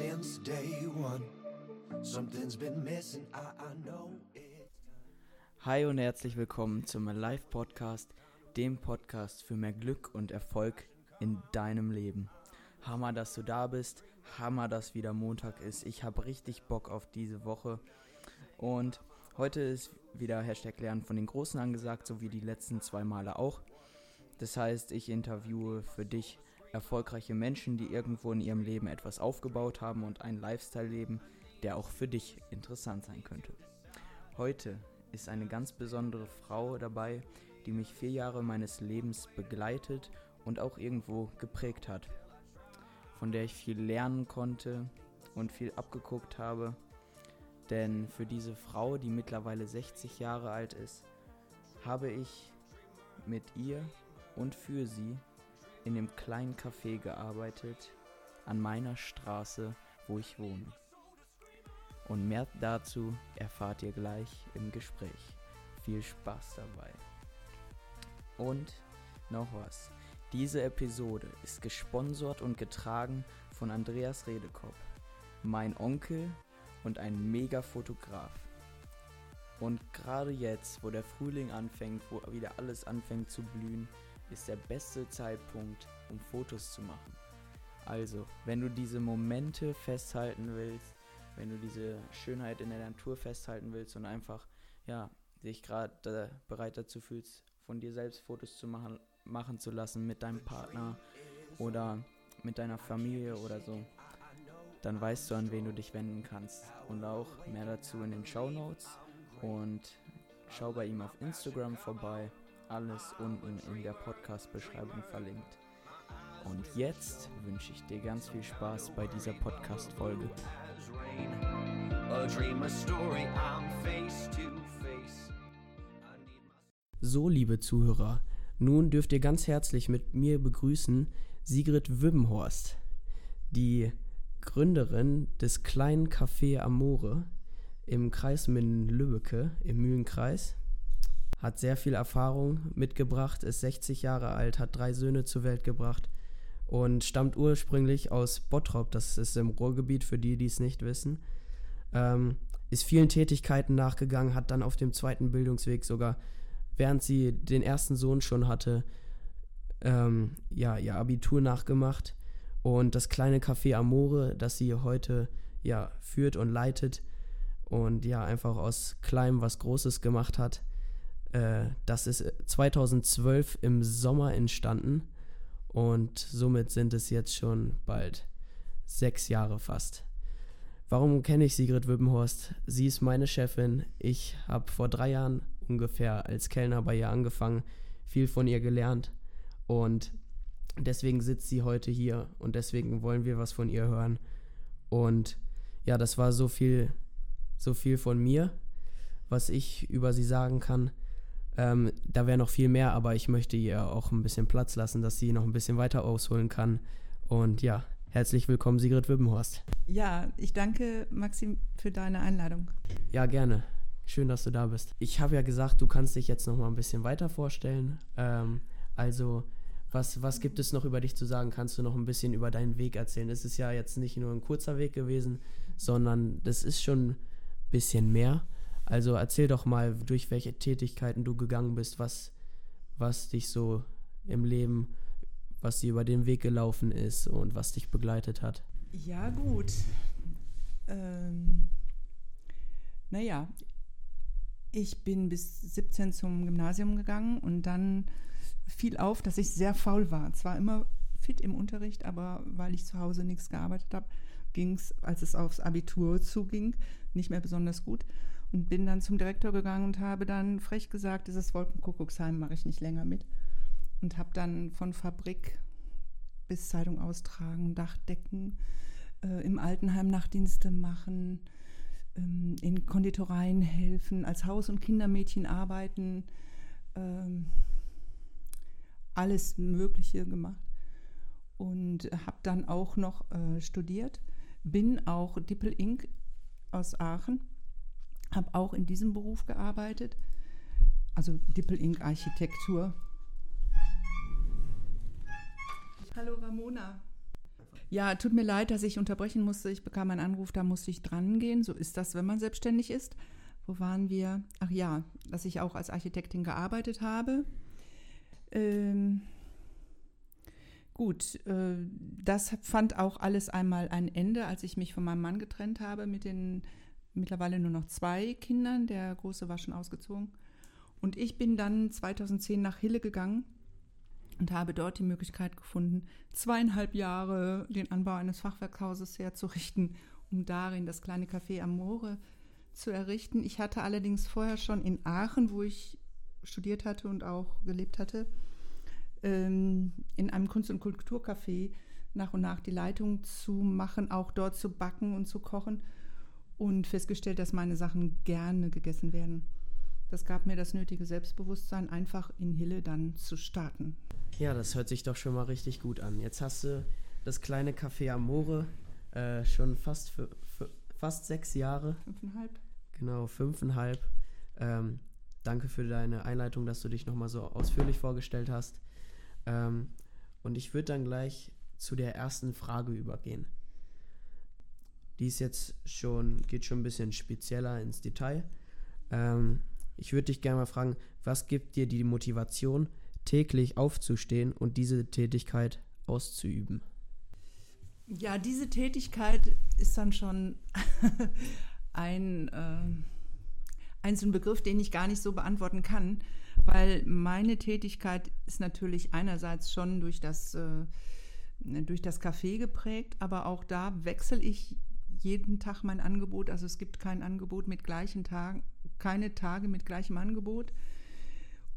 since day one. Something's been missing, I, I know it. Hi und herzlich willkommen zum Live Podcast, dem Podcast für mehr Glück und Erfolg in deinem Leben. Hammer, dass du da bist. Hammer, dass wieder Montag ist. Ich habe richtig Bock auf diese Woche. Und heute ist wieder Hashtag Lernen von den Großen angesagt, so wie die letzten zwei Male auch. Das heißt, ich interviewe für dich erfolgreiche Menschen, die irgendwo in ihrem Leben etwas aufgebaut haben und einen Lifestyle leben, der auch für dich interessant sein könnte. Heute ist eine ganz besondere Frau dabei, die mich vier Jahre meines Lebens begleitet und auch irgendwo geprägt hat, von der ich viel lernen konnte und viel abgeguckt habe. Denn für diese Frau, die mittlerweile 60 Jahre alt ist, habe ich mit ihr und für sie in dem kleinen Café gearbeitet an meiner Straße, wo ich wohne. Und mehr dazu erfahrt ihr gleich im Gespräch. Viel Spaß dabei. Und noch was. Diese Episode ist gesponsert und getragen von Andreas Redekopp, mein Onkel und ein Mega-Fotograf. Und gerade jetzt, wo der Frühling anfängt, wo wieder alles anfängt zu blühen, ist der beste Zeitpunkt, um Fotos zu machen. Also, wenn du diese Momente festhalten willst, wenn du diese Schönheit in der Natur festhalten willst und einfach, ja, dich gerade äh, bereit dazu fühlst, von dir selbst Fotos zu machen, machen zu lassen mit deinem Partner oder mit deiner Familie oder so, dann weißt du, an wen du dich wenden kannst. Und auch mehr dazu in den Show Notes. Und schau bei ihm auf Instagram vorbei. Alles unten in der Podcast-Beschreibung verlinkt. Und jetzt wünsche ich dir ganz viel Spaß bei dieser Podcast-Folge. So, liebe Zuhörer, nun dürft ihr ganz herzlich mit mir begrüßen Sigrid Wübbenhorst, die Gründerin des kleinen Café Amore im Kreis Minden-Lübbecke im Mühlenkreis. Hat sehr viel Erfahrung mitgebracht, ist 60 Jahre alt, hat drei Söhne zur Welt gebracht und stammt ursprünglich aus Bottrop, das ist im Ruhrgebiet für die, die es nicht wissen. Ähm, ist vielen Tätigkeiten nachgegangen, hat dann auf dem zweiten Bildungsweg sogar, während sie den ersten Sohn schon hatte, ähm, ja, ihr Abitur nachgemacht. Und das kleine Café Amore, das sie heute ja führt und leitet und ja einfach aus kleinem was Großes gemacht hat, äh, das ist 2012 im Sommer entstanden und somit sind es jetzt schon bald sechs Jahre fast. Warum kenne ich Sigrid Wübbenhorst? Sie ist meine Chefin. Ich habe vor drei Jahren ungefähr als Kellner bei ihr angefangen, viel von ihr gelernt und deswegen sitzt sie heute hier und deswegen wollen wir was von ihr hören. Und ja, das war so viel, so viel von mir, was ich über sie sagen kann. Ähm, da wäre noch viel mehr, aber ich möchte ihr auch ein bisschen Platz lassen, dass sie noch ein bisschen weiter ausholen kann. Und ja, herzlich willkommen, Sigrid Wübbenhorst. Ja, ich danke Maxim für deine Einladung. Ja, gerne. Schön, dass du da bist. Ich habe ja gesagt, du kannst dich jetzt noch mal ein bisschen weiter vorstellen. Ähm, also, was, was gibt es noch über dich zu sagen? Kannst du noch ein bisschen über deinen Weg erzählen? Es ist ja jetzt nicht nur ein kurzer Weg gewesen, sondern das ist schon ein bisschen mehr. Also erzähl doch mal, durch welche Tätigkeiten du gegangen bist, was, was dich so im Leben, was dir über den Weg gelaufen ist und was dich begleitet hat. Ja, gut. Ähm, naja, ich bin bis 17 zum Gymnasium gegangen und dann fiel auf, dass ich sehr faul war. Zwar immer fit im Unterricht, aber weil ich zu Hause nichts gearbeitet habe, ging es, als es aufs Abitur zuging, nicht mehr besonders gut. Und bin dann zum Direktor gegangen und habe dann frech gesagt, dieses Wolkenkuckucksheim mache ich nicht länger mit. Und habe dann von Fabrik bis Zeitung austragen, Dachdecken, äh, im Altenheim Nachtdienste machen, ähm, in Konditoreien helfen, als Haus- und Kindermädchen arbeiten, ähm, alles Mögliche gemacht. Und habe dann auch noch äh, studiert, bin auch Dippel Inc. aus Aachen habe auch in diesem Beruf gearbeitet, also Dippel Inc. Architektur. Hallo Ramona. Ja, tut mir leid, dass ich unterbrechen musste. Ich bekam einen Anruf, da musste ich dran gehen. So ist das, wenn man selbstständig ist. Wo waren wir? Ach ja, dass ich auch als Architektin gearbeitet habe. Ähm, gut, äh, das fand auch alles einmal ein Ende, als ich mich von meinem Mann getrennt habe mit den mittlerweile nur noch zwei Kindern. Der große war schon ausgezogen. Und ich bin dann 2010 nach Hille gegangen und habe dort die Möglichkeit gefunden, zweieinhalb Jahre den Anbau eines Fachwerkhauses herzurichten, um darin das kleine Café Amore zu errichten. Ich hatte allerdings vorher schon in Aachen, wo ich studiert hatte und auch gelebt hatte, ähm, in einem Kunst- und Kulturcafé nach und nach die Leitung zu machen, auch dort zu backen und zu kochen und festgestellt, dass meine Sachen gerne gegessen werden. Das gab mir das nötige Selbstbewusstsein, einfach in Hille dann zu starten. Ja, das hört sich doch schon mal richtig gut an. Jetzt hast du das kleine Café Amore äh, schon fast, für, für, fast sechs Jahre. Fünfeinhalb. Genau, fünfeinhalb. Ähm, danke für deine Einleitung, dass du dich nochmal so ausführlich vorgestellt hast. Ähm, und ich würde dann gleich zu der ersten Frage übergehen. Die ist jetzt schon, geht schon ein bisschen spezieller ins Detail. Ähm, ich würde dich gerne mal fragen, was gibt dir die Motivation, täglich aufzustehen und diese Tätigkeit auszuüben? Ja, diese Tätigkeit ist dann schon ein, äh, ein so ein Begriff, den ich gar nicht so beantworten kann, weil meine Tätigkeit ist natürlich einerseits schon durch das, äh, durch das Café geprägt, aber auch da wechsle ich jeden Tag mein Angebot. Also es gibt kein Angebot mit gleichen Tagen, keine Tage mit gleichem Angebot.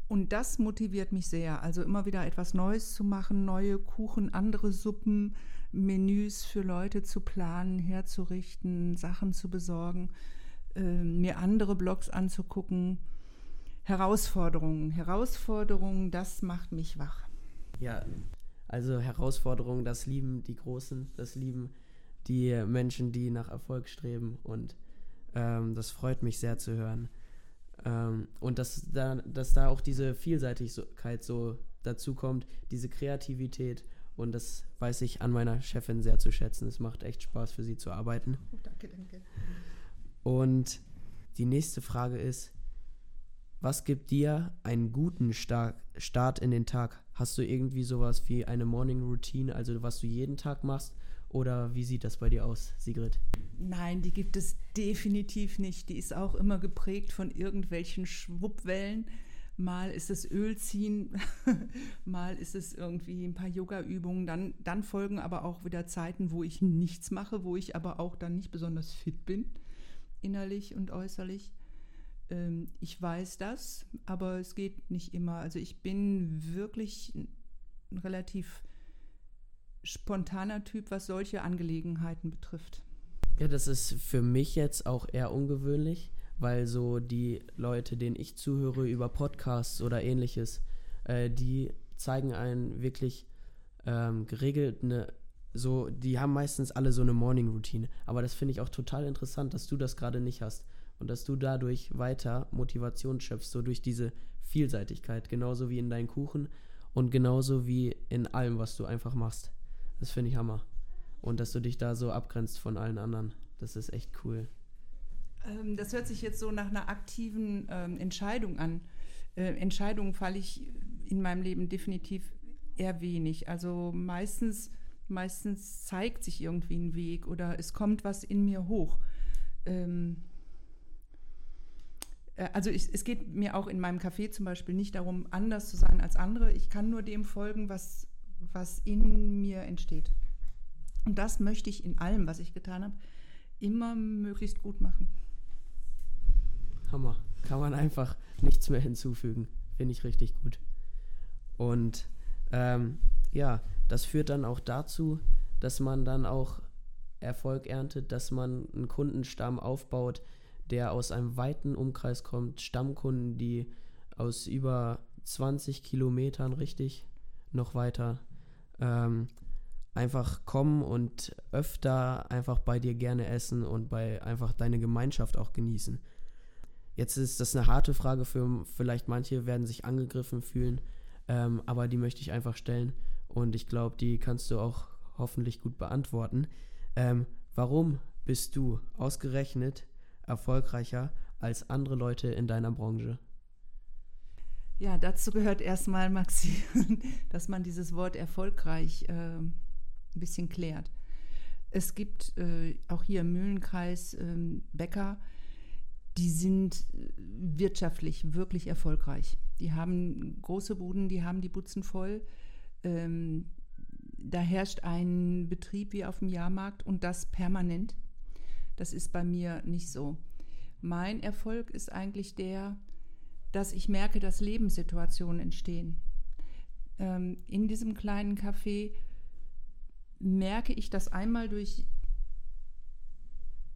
Und das motiviert mich sehr. Also immer wieder etwas Neues zu machen, neue Kuchen, andere Suppen, Menüs für Leute zu planen, herzurichten, Sachen zu besorgen, äh, mir andere Blogs anzugucken. Herausforderungen, Herausforderungen, das macht mich wach. Ja, also Herausforderungen, das lieben die Großen, das lieben die Menschen, die nach Erfolg streben und ähm, das freut mich sehr zu hören. Ähm, und dass da, dass da auch diese Vielseitigkeit so dazu kommt, diese Kreativität. Und das weiß ich an meiner Chefin sehr zu schätzen. Es macht echt Spaß für sie zu arbeiten. Oh, danke, danke. Und die nächste Frage ist, was gibt dir einen guten Start, Start in den Tag? Hast du irgendwie sowas wie eine Morning Routine, also was du jeden Tag machst? Oder wie sieht das bei dir aus, Sigrid? Nein, die gibt es definitiv nicht. Die ist auch immer geprägt von irgendwelchen Schwuppwellen. Mal ist es Ölziehen, mal ist es irgendwie ein paar Yoga-Übungen. Dann, dann folgen aber auch wieder Zeiten, wo ich nichts mache, wo ich aber auch dann nicht besonders fit bin, innerlich und äußerlich. Ähm, ich weiß das, aber es geht nicht immer. Also ich bin wirklich relativ spontaner Typ, was solche Angelegenheiten betrifft. Ja, das ist für mich jetzt auch eher ungewöhnlich, weil so die Leute, denen ich zuhöre über Podcasts oder ähnliches, äh, die zeigen einen wirklich ähm, geregelt eine, so, die haben meistens alle so eine Morning Routine. Aber das finde ich auch total interessant, dass du das gerade nicht hast und dass du dadurch weiter Motivation schöpfst, so durch diese Vielseitigkeit, genauso wie in deinen Kuchen und genauso wie in allem, was du einfach machst. Das finde ich Hammer. Und dass du dich da so abgrenzt von allen anderen. Das ist echt cool. Ähm, das hört sich jetzt so nach einer aktiven ähm, Entscheidung an. Äh, Entscheidungen falle ich in meinem Leben definitiv eher wenig. Also meistens, meistens zeigt sich irgendwie ein Weg oder es kommt was in mir hoch. Ähm, äh, also ich, es geht mir auch in meinem Café zum Beispiel nicht darum, anders zu sein als andere. Ich kann nur dem folgen, was, was in mir entsteht. Und das möchte ich in allem, was ich getan habe, immer möglichst gut machen. Hammer. Kann man einfach nichts mehr hinzufügen. Finde ich richtig gut. Und ähm, ja, das führt dann auch dazu, dass man dann auch Erfolg erntet, dass man einen Kundenstamm aufbaut, der aus einem weiten Umkreis kommt. Stammkunden, die aus über 20 Kilometern richtig noch weiter ähm, einfach kommen und öfter einfach bei dir gerne essen und bei einfach deine Gemeinschaft auch genießen. Jetzt ist das eine harte Frage für vielleicht manche werden sich angegriffen fühlen, ähm, aber die möchte ich einfach stellen und ich glaube, die kannst du auch hoffentlich gut beantworten. Ähm, warum bist du ausgerechnet erfolgreicher als andere Leute in deiner Branche? Ja, dazu gehört erstmal, Maxi, dass man dieses Wort erfolgreich äh, ein bisschen klärt. Es gibt äh, auch hier im Mühlenkreis äh, Bäcker, die sind äh, wirtschaftlich wirklich erfolgreich. Die haben große Buden, die haben die Butzen voll. Ähm, da herrscht ein Betrieb wie auf dem Jahrmarkt und das permanent. Das ist bei mir nicht so. Mein Erfolg ist eigentlich der, dass ich merke, dass Lebenssituationen entstehen. Ähm, in diesem kleinen Café merke ich, dass einmal durch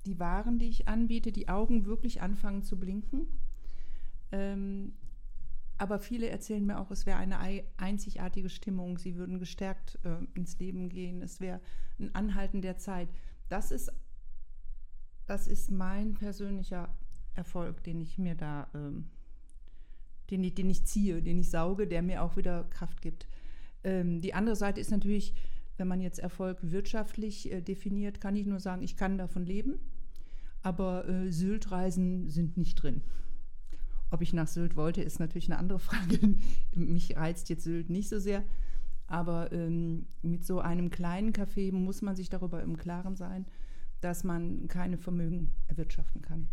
die Waren, die ich anbiete, die Augen wirklich anfangen zu blinken. Ähm, aber viele erzählen mir auch, es wäre eine einzigartige Stimmung, sie würden gestärkt äh, ins Leben gehen, es wäre ein Anhalten der Zeit. Das ist, das ist mein persönlicher Erfolg, den ich mir da, ähm, den, ich, den ich ziehe, den ich sauge, der mir auch wieder Kraft gibt. Ähm, die andere Seite ist natürlich, wenn man jetzt Erfolg wirtschaftlich äh, definiert, kann ich nur sagen, ich kann davon leben, aber äh, Syltreisen sind nicht drin. Ob ich nach Sylt wollte, ist natürlich eine andere Frage. Mich reizt jetzt Sylt nicht so sehr. Aber ähm, mit so einem kleinen Café muss man sich darüber im Klaren sein, dass man keine Vermögen erwirtschaften kann.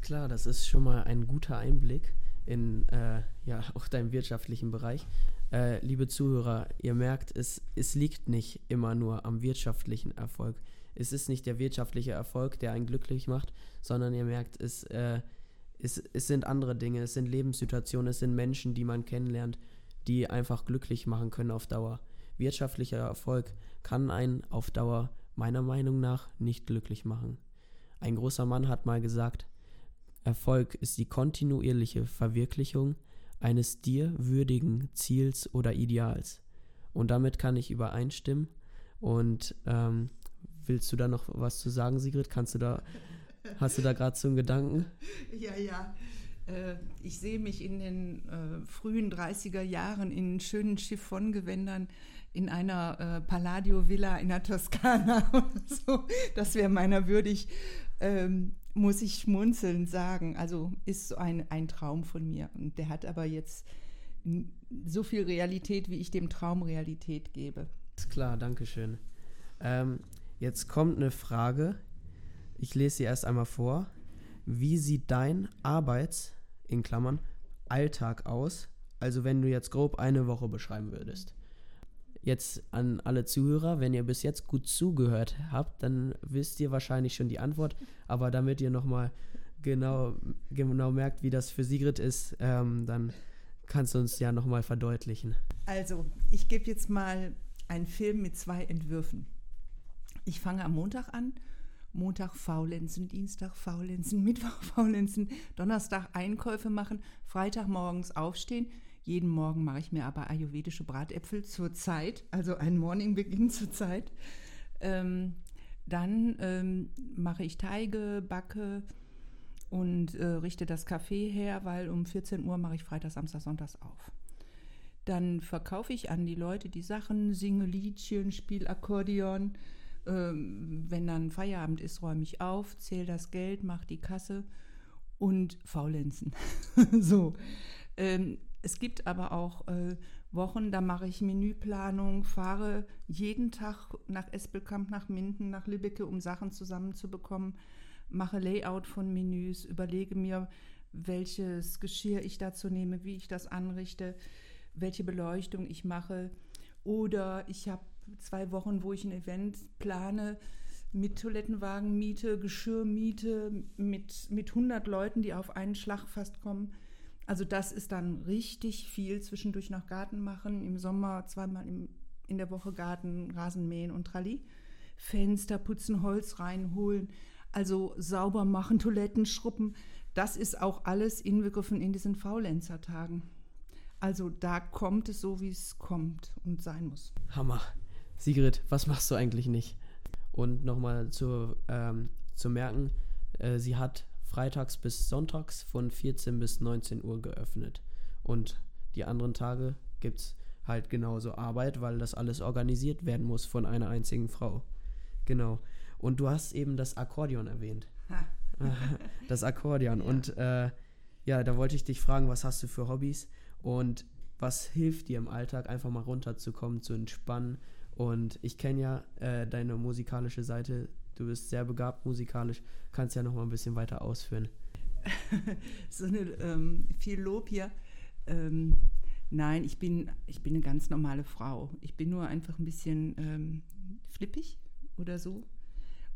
Klar, das ist schon mal ein guter Einblick in äh, ja, auch deinem wirtschaftlichen Bereich. Äh, liebe Zuhörer, ihr merkt, es, es liegt nicht immer nur am wirtschaftlichen Erfolg. Es ist nicht der wirtschaftliche Erfolg, der einen glücklich macht, sondern ihr merkt, es äh, es, es sind andere Dinge, es sind Lebenssituationen, es sind Menschen, die man kennenlernt, die einfach glücklich machen können auf Dauer. Wirtschaftlicher Erfolg kann einen auf Dauer meiner Meinung nach nicht glücklich machen. Ein großer Mann hat mal gesagt, Erfolg ist die kontinuierliche Verwirklichung eines dir würdigen Ziels oder Ideals. Und damit kann ich übereinstimmen. Und ähm, willst du da noch was zu sagen, Sigrid? Kannst du da Hast du da gerade so einen Gedanken? Ja, ja. Äh, ich sehe mich in den äh, frühen 30er Jahren in schönen Chiffongewändern in einer äh, Palladio-Villa in der Toskana so. Das wäre meiner würdig, ähm, muss ich schmunzeln sagen. Also ist so ein, ein Traum von mir. Und der hat aber jetzt so viel Realität, wie ich dem Traum Realität gebe. Ist klar, danke schön. Ähm, jetzt kommt eine Frage, ich lese sie erst einmal vor. Wie sieht dein Arbeits, in Klammern, Alltag aus? Also wenn du jetzt grob eine Woche beschreiben würdest. Jetzt an alle Zuhörer, wenn ihr bis jetzt gut zugehört habt, dann wisst ihr wahrscheinlich schon die Antwort. Aber damit ihr nochmal genau, genau merkt, wie das für Sigrid ist, ähm, dann kannst du uns ja nochmal verdeutlichen. Also, ich gebe jetzt mal einen Film mit zwei Entwürfen. Ich fange am Montag an Montag faulenzen, Dienstag faulenzen, Mittwoch faulenzen, Donnerstag Einkäufe machen, Freitag morgens aufstehen. Jeden Morgen mache ich mir aber ayurvedische Bratäpfel zur Zeit, also ein Morning Beginn zur Zeit. Ähm, dann ähm, mache ich Teige, backe und äh, richte das Café her, weil um 14 Uhr mache ich Freitag, Samstag, Sonntags auf. Dann verkaufe ich an die Leute die Sachen, singe Liedchen, spiele Akkordeon ähm, wenn dann Feierabend ist, räume ich auf, zähle das Geld, mache die Kasse und faulenzen. so. Ähm, es gibt aber auch äh, Wochen, da mache ich Menüplanung, fahre jeden Tag nach Espelkamp, nach Minden, nach Lübbecke, um Sachen zusammenzubekommen, mache Layout von Menüs, überlege mir, welches Geschirr ich dazu nehme, wie ich das anrichte, welche Beleuchtung ich mache. Oder ich habe zwei Wochen, wo ich ein Event plane mit Toilettenwagen miete, Geschirrmiete, mit, mit 100 Leuten, die auf einen Schlag fast kommen. Also das ist dann richtig viel. Zwischendurch noch Garten machen, im Sommer zweimal im, in der Woche Garten, Rasen mähen und Tralli. Fenster putzen, Holz reinholen, also sauber machen, Toiletten schruppen. Das ist auch alles inbegriffen in diesen Faulenzer-Tagen. Also da kommt es so, wie es kommt und sein muss. Hammer. Sigrid, was machst du eigentlich nicht? Und nochmal zu, ähm, zu merken, äh, sie hat freitags bis sonntags von 14 bis 19 Uhr geöffnet. Und die anderen Tage gibt es halt genauso Arbeit, weil das alles organisiert werden muss von einer einzigen Frau. Genau. Und du hast eben das Akkordeon erwähnt. Das Akkordeon. Ja. Und äh, ja, da wollte ich dich fragen, was hast du für Hobbys und was hilft dir im Alltag, einfach mal runterzukommen, zu entspannen. Und ich kenne ja äh, deine musikalische Seite. Du bist sehr begabt musikalisch. Kannst ja noch mal ein bisschen weiter ausführen. so eine, ähm, viel Lob hier. Ähm, nein, ich bin, ich bin eine ganz normale Frau. Ich bin nur einfach ein bisschen ähm, flippig oder so.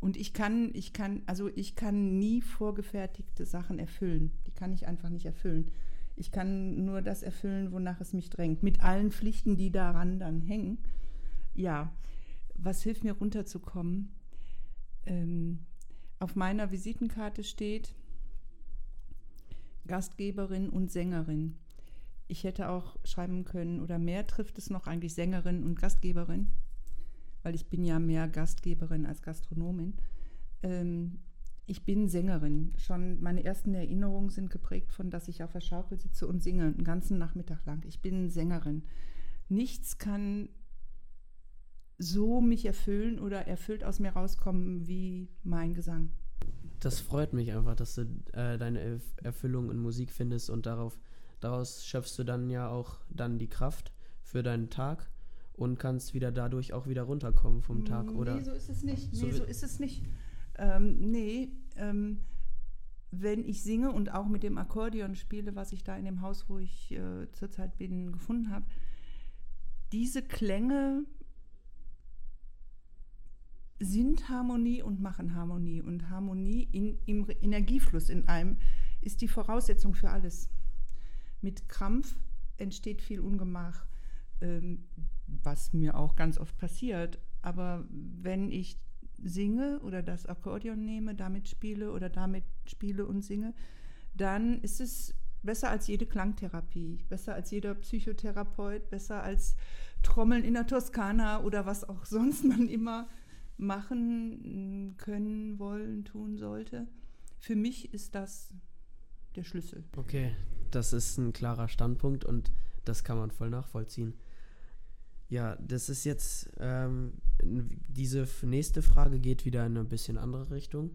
Und ich kann, ich kann, also ich kann nie vorgefertigte Sachen erfüllen. Die kann ich einfach nicht erfüllen. Ich kann nur das erfüllen, wonach es mich drängt. Mit allen Pflichten, die daran dann hängen. Ja, was hilft mir runterzukommen? Ähm, auf meiner Visitenkarte steht Gastgeberin und Sängerin. Ich hätte auch schreiben können, oder mehr trifft es noch eigentlich Sängerin und Gastgeberin, weil ich bin ja mehr Gastgeberin als Gastronomin. Ähm, ich bin Sängerin. Schon meine ersten Erinnerungen sind geprägt von, dass ich auf der Schaukel sitze und singe, einen ganzen Nachmittag lang. Ich bin Sängerin. Nichts kann so mich erfüllen oder erfüllt aus mir rauskommen wie mein Gesang. Das freut mich einfach, dass du äh, deine Erf Erfüllung in Musik findest und darauf, daraus schöpfst du dann ja auch dann die Kraft für deinen Tag und kannst wieder dadurch auch wieder runterkommen vom Tag, oder? Nee, so ist es nicht. So Nee, wie- so ist es nicht. Ähm, nee, ähm, wenn ich singe und auch mit dem Akkordeon spiele, was ich da in dem Haus, wo ich äh, zurzeit bin, gefunden habe, diese Klänge sind Harmonie und machen Harmonie. Und Harmonie in, im Energiefluss in einem ist die Voraussetzung für alles. Mit Krampf entsteht viel Ungemach, ähm, was mir auch ganz oft passiert. Aber wenn ich singe oder das Akkordeon nehme, damit spiele oder damit spiele und singe, dann ist es besser als jede Klangtherapie, besser als jeder Psychotherapeut, besser als Trommeln in der Toskana oder was auch sonst man immer machen können, wollen, tun sollte. Für mich ist das der Schlüssel. Okay, das ist ein klarer Standpunkt und das kann man voll nachvollziehen. Ja, das ist jetzt, ähm, diese nächste Frage geht wieder in eine bisschen andere Richtung.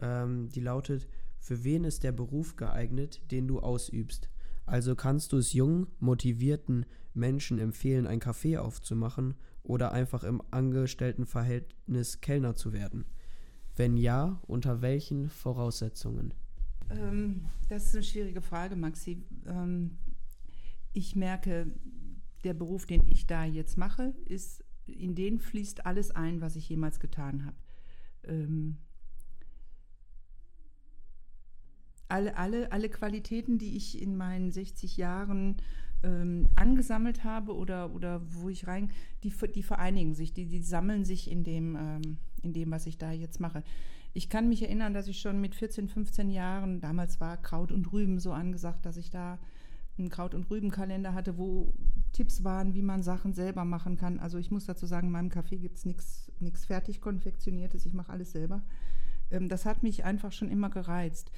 Ähm, die lautet, für wen ist der Beruf geeignet, den du ausübst? Also kannst du es jungen, motivierten Menschen empfehlen, ein Café aufzumachen oder einfach im Angestelltenverhältnis Kellner zu werden? Wenn ja, unter welchen Voraussetzungen? Ähm, das ist eine schwierige Frage, Maxi. Ähm, ich merke, der Beruf, den ich da jetzt mache, ist, in den fließt alles ein, was ich jemals getan habe. Ähm, alle, alle, alle Qualitäten, die ich in meinen 60 Jahren ähm, angesammelt habe oder, oder wo ich rein, die, die vereinigen sich, die, die sammeln sich in dem, ähm, in dem, was ich da jetzt mache. Ich kann mich erinnern, dass ich schon mit 14, 15 Jahren, damals war Kraut und Rüben so angesagt, dass ich da einen Kraut- und Rübenkalender hatte, wo Tipps waren, wie man Sachen selber machen kann. Also ich muss dazu sagen, in meinem Café gibt es nichts fertig konfektioniertes, ich mache alles selber. Ähm, das hat mich einfach schon immer gereizt.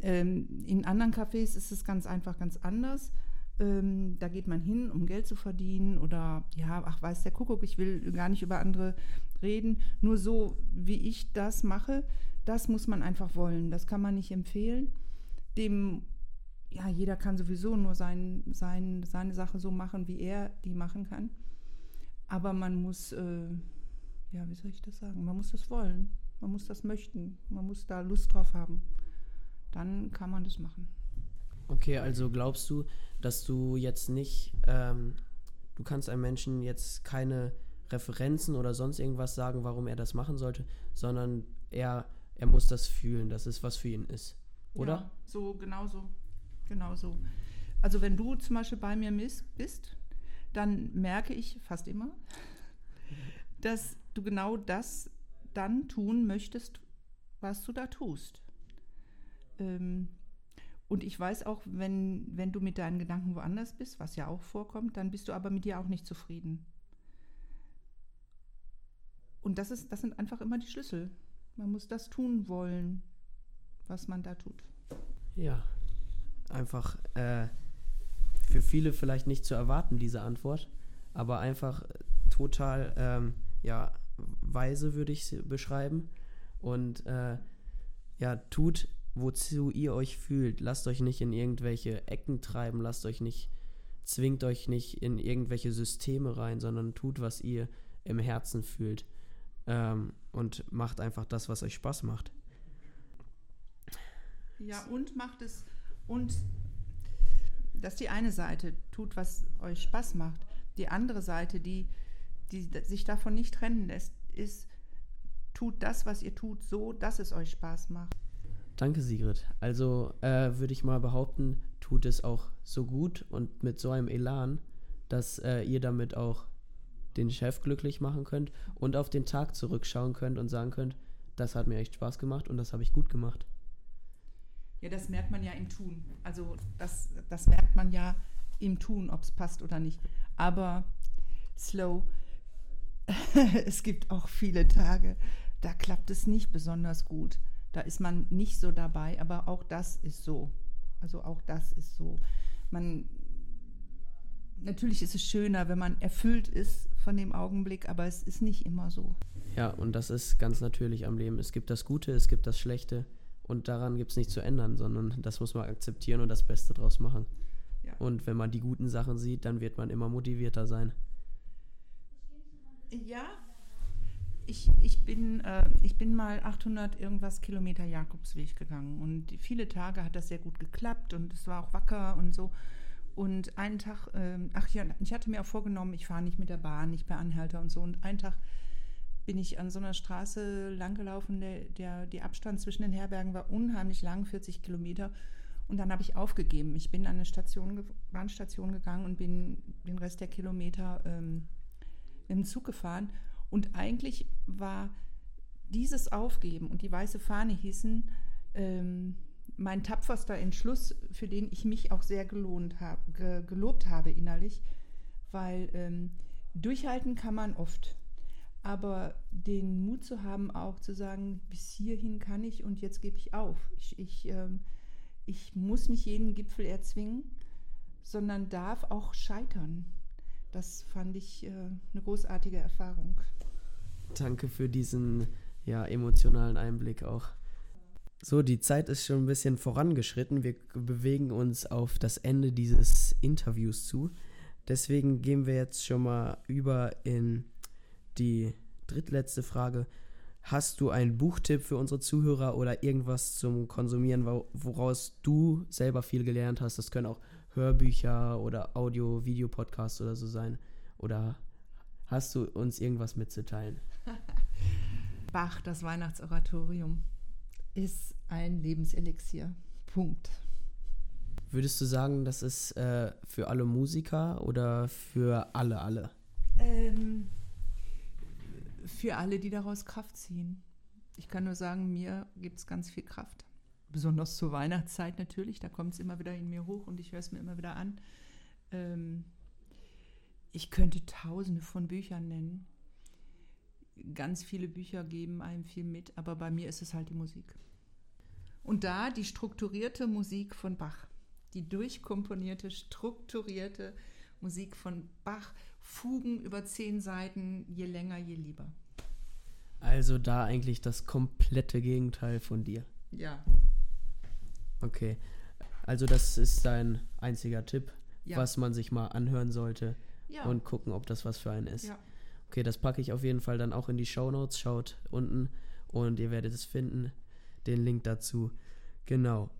Ähm, in anderen Cafés ist es ganz einfach ganz anders. Ähm, da geht man hin, um Geld zu verdienen oder ja, ach weiß der Kuckuck, ich will gar nicht über andere reden. Nur so, wie ich das mache, das muss man einfach wollen. Das kann man nicht empfehlen. Dem, ja, jeder kann sowieso nur sein, sein, seine Sache so machen, wie er die machen kann. Aber man muss, äh, ja, wie soll ich das sagen? Man muss das wollen. Man muss das möchten. Man muss da Lust drauf haben. Dann kann man das machen. Okay, also glaubst du, dass du jetzt nicht, ähm, du kannst einem Menschen jetzt keine Referenzen oder sonst irgendwas sagen, warum er das machen sollte, sondern er, er muss das fühlen, dass es was für ihn ist. Oder? Ja, so, genau so. Genau so. Also wenn du zum Beispiel bei mir bist, dann merke ich fast immer, dass du genau das dann tun möchtest, was du da tust. Ähm, und ich weiß auch, wenn, wenn du mit deinen Gedanken woanders bist, was ja auch vorkommt, dann bist du aber mit dir auch nicht zufrieden. Und das, ist, das sind einfach immer die Schlüssel. Man muss das tun wollen, was man da tut. Ja. Einfach äh, für viele vielleicht nicht zu erwarten, diese Antwort, aber einfach total, ähm, ja, weise würde ich sie beschreiben. Und äh, ja, tut, wozu ihr euch fühlt. Lasst euch nicht in irgendwelche Ecken treiben, lasst euch nicht, zwingt euch nicht in irgendwelche Systeme rein, sondern tut, was ihr im Herzen fühlt. Ähm, und macht einfach das, was euch Spaß macht. Ja, und macht es, und das ist die eine Seite, tut, was euch Spaß macht. Die andere Seite, die, die sich davon nicht trennen lässt, ist, tut das, was ihr tut, so, dass es euch Spaß macht. Danke, Sigrid. Also äh, würde ich mal behaupten, tut es auch so gut und mit so einem Elan, dass äh, ihr damit auch den Chef glücklich machen könnt und auf den Tag zurückschauen könnt und sagen könnt, das hat mir echt Spaß gemacht und das habe ich gut gemacht. Ja, das merkt man ja im Tun. Also das, das merkt man ja im Tun, ob es passt oder nicht. Aber slow, es gibt auch viele Tage, da klappt es nicht besonders gut. Da ist man nicht so dabei, aber auch das ist so. Also auch das ist so. Man natürlich ist es schöner, wenn man erfüllt ist von dem Augenblick, aber es ist nicht immer so. Ja, und das ist ganz natürlich am Leben. Es gibt das Gute, es gibt das Schlechte und daran gibt es nichts zu ändern, sondern das muss man akzeptieren und das Beste draus machen. Ja. Und wenn man die guten Sachen sieht, dann wird man immer motivierter sein. Ja, ich, ich, bin, äh, ich bin mal 800 irgendwas Kilometer Jakobsweg gegangen und viele Tage hat das sehr gut geklappt und es war auch wacker und so. Und einen Tag, ähm, ach ja, ich hatte mir auch vorgenommen, ich fahre nicht mit der Bahn, nicht per Anhalter und so. Und einen Tag bin ich an so einer Straße langgelaufen, der, der, der Abstand zwischen den Herbergen war unheimlich lang, 40 Kilometer. Und dann habe ich aufgegeben. Ich bin an eine Station, Bahnstation gegangen und bin den Rest der Kilometer ähm, dem Zug gefahren. Und eigentlich war dieses Aufgeben und die weiße Fahne hießen ähm, mein tapferster Entschluss, für den ich mich auch sehr gelohnt hab, ge, gelobt habe innerlich, weil ähm, durchhalten kann man oft, aber den Mut zu haben, auch zu sagen, bis hierhin kann ich und jetzt gebe ich auf. Ich, ich, ähm, ich muss nicht jeden Gipfel erzwingen, sondern darf auch scheitern. Das fand ich äh, eine großartige Erfahrung. Danke für diesen ja, emotionalen Einblick auch. So, die Zeit ist schon ein bisschen vorangeschritten. Wir bewegen uns auf das Ende dieses Interviews zu. Deswegen gehen wir jetzt schon mal über in die drittletzte Frage. Hast du einen Buchtipp für unsere Zuhörer oder irgendwas zum Konsumieren, woraus du selber viel gelernt hast? Das können auch Hörbücher oder Audio, Videopodcasts oder so sein. Oder hast du uns irgendwas mitzuteilen? Bach, das Weihnachtsoratorium, ist ein Lebenselixier. Punkt. Würdest du sagen, das ist äh, für alle Musiker oder für alle, alle? Ähm, für alle, die daraus Kraft ziehen. Ich kann nur sagen, mir gibt es ganz viel Kraft. Besonders zur Weihnachtszeit natürlich, da kommt es immer wieder in mir hoch und ich höre es mir immer wieder an. Ähm, ich könnte tausende von Büchern nennen. Ganz viele Bücher geben einem viel mit, aber bei mir ist es halt die Musik. Und da die strukturierte Musik von Bach, die durchkomponierte, strukturierte Musik von Bach, Fugen über zehn Seiten, je länger, je lieber. Also da eigentlich das komplette Gegenteil von dir. Ja. Okay. Also das ist dein einziger Tipp, Ja. was man sich mal anhören sollte Ja. und gucken, ob das was für einen ist. ja. Okay, das packe ich auf jeden Fall dann auch in die Show Notes. Schaut unten und ihr werdet es finden. Den Link dazu. Genau.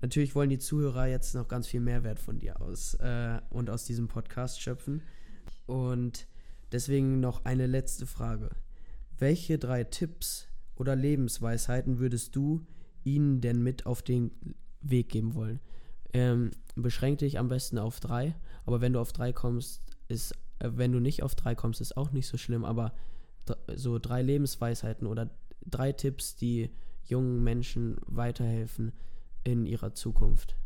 Natürlich wollen die Zuhörer jetzt noch ganz viel Mehrwert von dir aus äh, und aus diesem Podcast schöpfen. Und deswegen noch eine letzte Frage. Welche drei Tipps oder Lebensweisheiten würdest du ihnen denn mit auf den Weg geben wollen? Ähm, beschränk dich am besten auf drei, aber wenn du auf drei kommst, ist, äh, wenn du nicht auf drei kommst, ist auch nicht so schlimm, aber so drei Lebensweisheiten oder drei Tipps, die jungen Menschen weiterhelfen in ihrer Zukunft.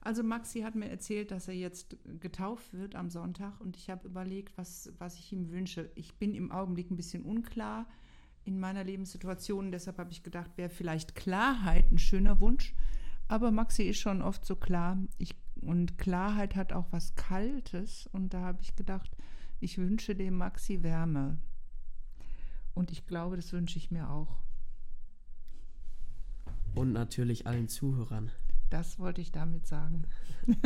Also Maxi hat mir erzählt, dass er jetzt getauft wird am Sonntag und ich habe überlegt, was, was ich ihm wünsche. Ich bin im Augenblick ein bisschen unklar in meiner Lebenssituation, deshalb habe ich gedacht, wäre vielleicht Klarheit ein schöner Wunsch. Aber Maxi ist schon oft so klar. Ich Und Klarheit hat auch was Kaltes. Und da habe ich gedacht, ich wünsche dem Maxi Wärme. Und ich glaube, das wünsche ich mir auch. Und natürlich allen Zuhörern. Das wollte ich damit sagen.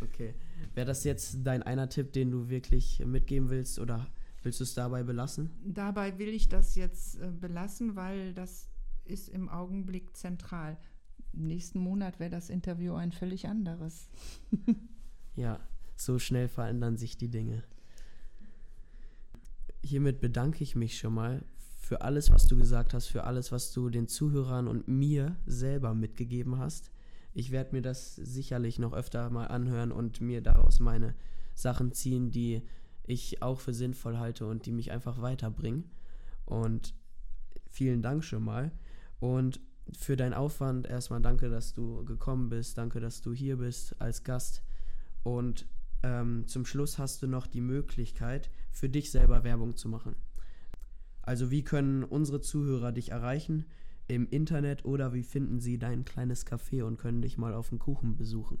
Okay. Wäre das jetzt dein einer Tipp, den du wirklich mitgeben willst oder willst du es dabei belassen? Dabei will ich das jetzt äh, belassen, weil das ist im Augenblick zentral. Nächsten Monat wäre das Interview ein völlig anderes. Ja, so schnell verändern sich die Dinge. Hiermit bedanke ich mich schon mal für alles, was du gesagt hast, für alles, was du den Zuhörern und mir selber mitgegeben hast. Ich werde mir das sicherlich noch öfter mal anhören und mir daraus meine Sachen ziehen, die ich auch für sinnvoll halte und die mich einfach weiterbringen. Und vielen Dank schon mal. Und für deinen Aufwand erstmal danke, dass du gekommen bist. Danke, dass du hier bist als Gast. Und ähm, zum Schluss hast du noch die Möglichkeit, für dich selber Werbung zu machen. Also wie können unsere Zuhörer dich erreichen? Im Internet oder wie finden sie dein kleines Café und können dich mal auf den Kuchen besuchen?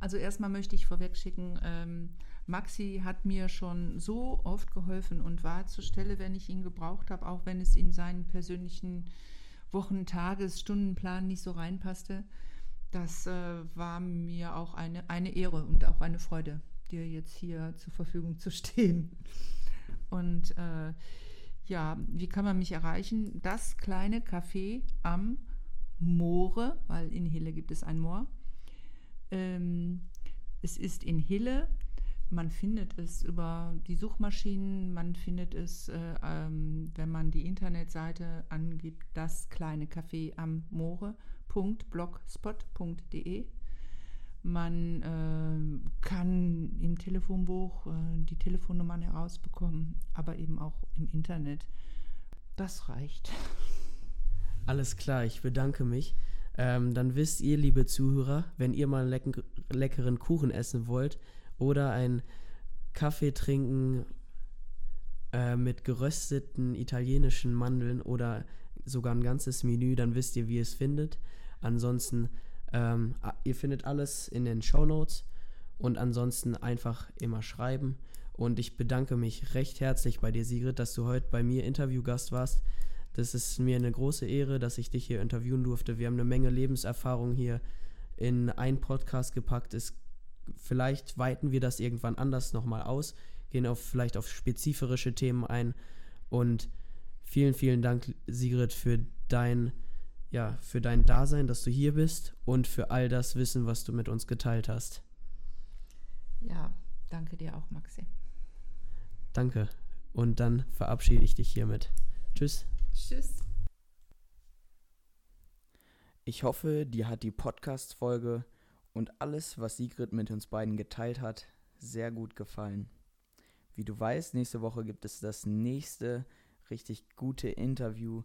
Also erstmal möchte ich vorwegschicken, ähm, Maxi hat mir schon so oft geholfen und war zur Stelle, wenn ich ihn gebraucht habe, auch wenn es in seinen persönlichen Wochen-, Tages-, Stundenplan nicht so reinpasste. Das äh, war mir auch eine, eine Ehre und auch eine Freude, dir jetzt hier zur Verfügung zu stehen. Und äh, ja, wie kann man mich erreichen? Das kleine Café am Moore, weil in Hille gibt es ein Moor. Ähm, es ist in Hille. Man findet es über die Suchmaschinen, man findet es, äh, ähm, wenn man die Internetseite angibt, das kleine Café am Moore.blogspot.de. Man äh, kann im Telefonbuch äh, die Telefonnummern herausbekommen, aber eben auch im Internet. Das reicht. Alles klar, ich bedanke mich. Ähm, dann wisst ihr, liebe Zuhörer, wenn ihr mal einen leck leckeren Kuchen essen wollt oder einen Kaffee trinken äh, mit gerösteten italienischen Mandeln oder sogar ein ganzes Menü, dann wisst ihr, wie ihr es findet. Ansonsten, ähm, ihr findet alles in den Show Notes und ansonsten einfach immer schreiben. Und ich bedanke mich recht herzlich bei dir, Sigrid, dass du heute bei mir Interviewgast warst. Das ist mir eine große Ehre, dass ich dich hier interviewen durfte. Wir haben eine Menge Lebenserfahrung hier in einen Podcast gepackt. Es, vielleicht weiten wir das irgendwann anders nochmal aus, gehen auf vielleicht auf spezifische Themen ein. Und vielen, vielen Dank, Sigrid, für dein, ja, für dein Dasein, dass du hier bist und für all das Wissen, was du mit uns geteilt hast. Ja, danke dir auch, Maxi. Danke. Und dann verabschiede ich dich hiermit. Tschüss. Tschüss. Ich hoffe, dir hat die Podcast-Folge und alles, was Sigrid mit uns beiden geteilt hat, sehr gut gefallen. Wie du weißt, nächste Woche gibt es das nächste richtig gute Interview.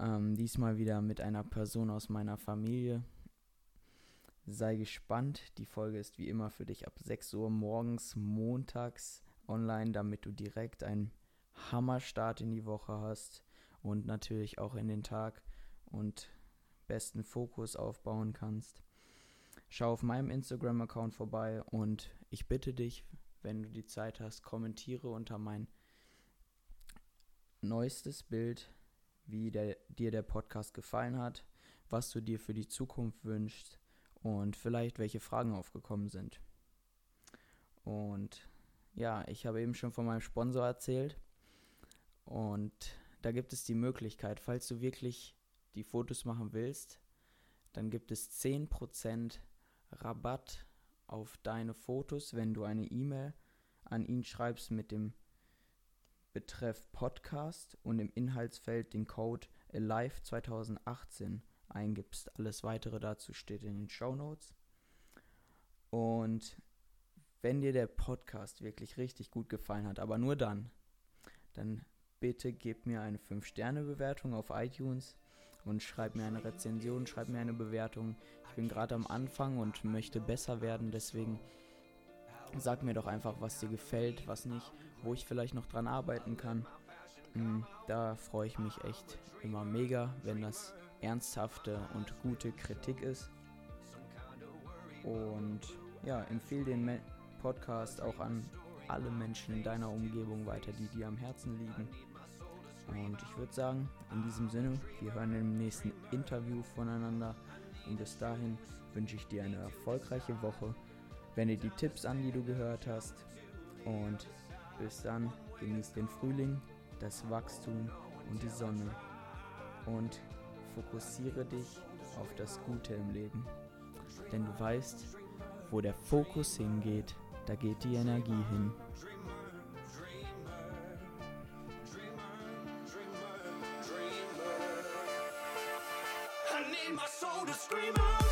Ähm, diesmal wieder mit einer Person aus meiner Familie. Sei gespannt. Die Folge ist wie immer für dich ab 6 Uhr morgens, montags online, damit du direkt einen Hammerstart in die Woche hast und natürlich auch in den Tag und besten Fokus aufbauen kannst. Schau auf meinem Instagram-Account vorbei und ich bitte dich, wenn du die Zeit hast, kommentiere unter mein neuestes Bild, wie der, dir der Podcast gefallen hat, was du dir für die Zukunft wünschst und vielleicht welche Fragen aufgekommen sind. Und ja, ich habe eben schon von meinem Sponsor erzählt und da gibt es die Möglichkeit, falls du wirklich die Fotos machen willst, dann gibt es 10% Rabatt auf deine Fotos, wenn du eine E-Mail an ihn schreibst mit dem Betreff Podcast und im Inhaltsfeld den Code Alive 2018 eingibst. Alles weitere dazu steht in den Show Notes. Und wenn dir der Podcast wirklich richtig gut gefallen hat, aber nur dann, dann bitte gib mir eine 5-Sterne-Bewertung auf iTunes und schreib mir eine Rezension, schreib mir eine Bewertung. Ich bin gerade am Anfang und möchte besser werden, deswegen sag mir doch einfach, was dir gefällt, was nicht, wo ich vielleicht noch dran arbeiten kann. Mm, da freue ich mich echt immer mega, wenn das ernsthafte und gute Kritik ist. Und ja, empfehle den Podcast auch an alle Menschen in deiner Umgebung weiter, die dir am Herzen liegen. Und ich würde sagen, in diesem Sinne, wir hören im nächsten Interview voneinander. Und bis dahin wünsche ich dir eine erfolgreiche Woche. Wende die Tipps an, die du gehört hast. Und bis dann, genieß den Frühling, das Wachstum und die Sonne. Und fokussiere dich auf das Gute im Leben. Denn du weißt, wo der Fokus hingeht, da geht die Energie hin. my soul to scream out.